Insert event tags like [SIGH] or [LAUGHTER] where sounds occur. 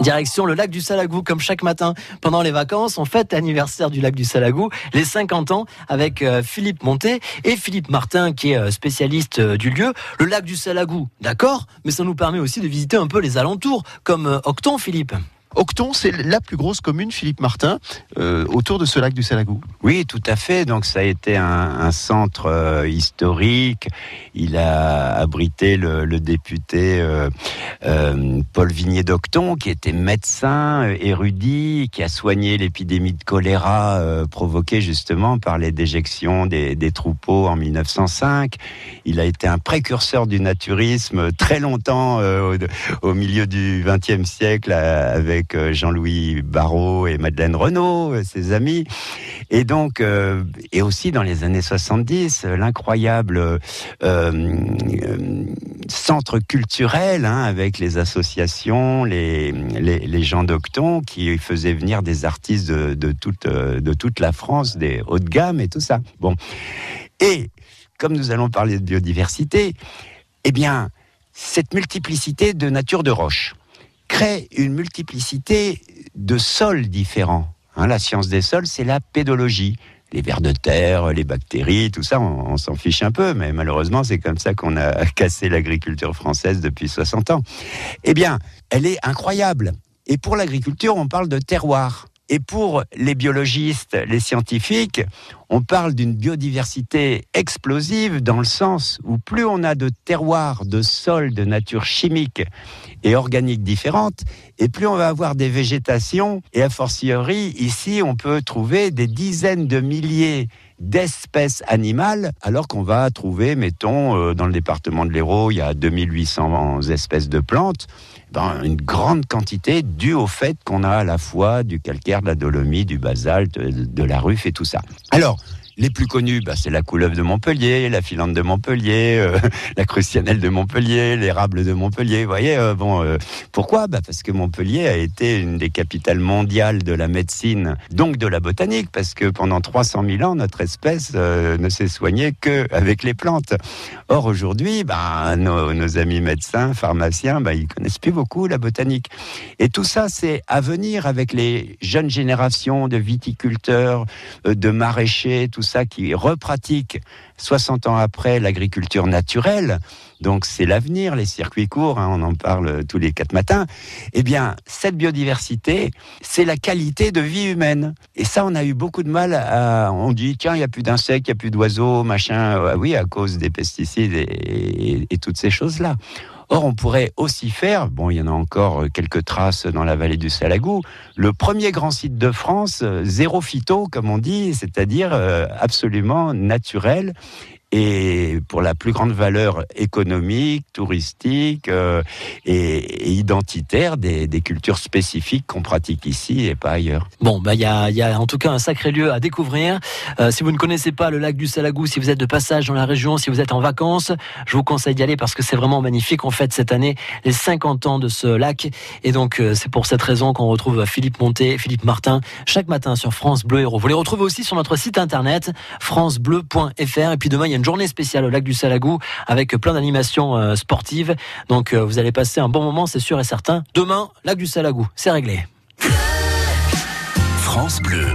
Direction le lac du Salagou, comme chaque matin pendant les vacances, on fête l'anniversaire du lac du Salagou, les 50 ans, avec euh, Philippe Monté et Philippe Martin, qui est euh, spécialiste euh, du lieu. Le lac du Salagou, d'accord, mais ça nous permet aussi de visiter un peu les alentours, comme Octon, Philippe. Octon, c'est la plus grosse commune, Philippe Martin, euh, autour de ce lac du Salagou. Oui, tout à fait. Donc ça a été un, centre euh, historique. Il a abrité le, député euh, Paul Vigné d'Octon, qui était médecin, érudit, qui a soigné l'épidémie de choléra provoquée justement par les déjections des, des, troupeaux en 1905. Il a été un précurseur du naturisme très longtemps au, au milieu du XXe siècle avec euh, Jean-Louis Barrault et Madeleine Renaud, euh, ses amis. Et donc, euh, et aussi dans les années 70, l'incroyable centre culturel hein, avec les associations, les, les, gens d'Octon qui faisaient venir des artistes de, de, toute, de toute la France, des hauts de gamme et tout ça. Bon. Et comme nous allons parler de biodiversité, eh bien, cette multiplicité de nature de roches crée une multiplicité de sols différents. Hein, la science des sols, c'est la pédologie. Les vers de terre, les bactéries, tout ça, on, s'en fiche un peu, mais malheureusement, c'est comme ça qu'on a [LAUGHS] cassé l'agriculture française depuis 60 ans. Eh bien, elle est incroyable. Et pour l'agriculture, on parle de terroir. Et pour les biologistes, les scientifiques, on parle d'une biodiversité explosive dans le sens où plus on a de terroirs, de sols de nature chimique et organique différentes, et plus on va avoir des végétations, et a fortiori, ici, on peut trouver des dizaines de milliers d'espèces animales, alors qu'on va trouver, mettons, euh, dans le département de l'Hérault, il y a 2800 espèces de plantes une grande quantité due au fait qu'on a à la fois du calcaire, de la dolomie, du basalte, de la ruffe et tout ça. Alors, les plus connus, bah, c'est la couleuvre de Montpellier, la filante de Montpellier, euh, [LAUGHS] la crucianelle de Montpellier, l'érable de Montpellier. Vous voyez, euh, bon, euh, pourquoi? Bah, Parce que Montpellier a été une des capitales mondiales de la médecine, donc de la botanique, parce que pendant 300 000 ans, notre espèce ne s'est soignée qu'avec les plantes. Or, aujourd'hui, bah, nos, amis médecins, pharmaciens, bah, ils connaissent plus beaucoup la botanique. Et tout ça, c'est à venir avec les jeunes générations de viticulteurs, de maraîchers, tout ça qui repratique 60 ans après l'agriculture naturelle, donc c'est l'avenir, les circuits courts, hein, on en parle tous les quatre matins, eh bien, cette biodiversité, c'est la qualité de vie humaine. Et ça, on a eu beaucoup de mal à... On dit, tiens, il n'y a plus d'insectes, il n'y a plus d'oiseaux, machin. Ah oui, à cause des pesticides et toutes ces choses-là. Or, on pourrait aussi faire, bon, il y en a encore quelques traces dans la vallée du Salagou, le premier grand site de France, euh, zéro phyto, comme on dit, c'est-à-dire euh, absolument naturel et pour la plus grande valeur économique, touristique euh, et, identitaire des, cultures spécifiques qu'on pratique ici et pas ailleurs. Bon, bah il y a, en tout cas un sacré lieu à découvrir. Euh, si vous ne connaissez pas le lac du Salagou, si vous êtes de passage dans la région, si vous êtes en vacances, je vous conseille d'y aller parce que c'est vraiment magnifique. On fête cette année les 50 ans de ce lac et donc euh, c'est pour cette raison qu'on retrouve Philippe Monté, Philippe Martin chaque matin sur France Bleu Héros. Vous les retrouvez aussi sur notre site internet francebleu.fr et puis demain il y a journée spéciale au lac du Salagou avec plein d'animations euh, sportives. Donc euh, vous allez passer un bon moment, c'est sûr et certain. Demain, lac du Salagou, c'est réglé. France Bleu.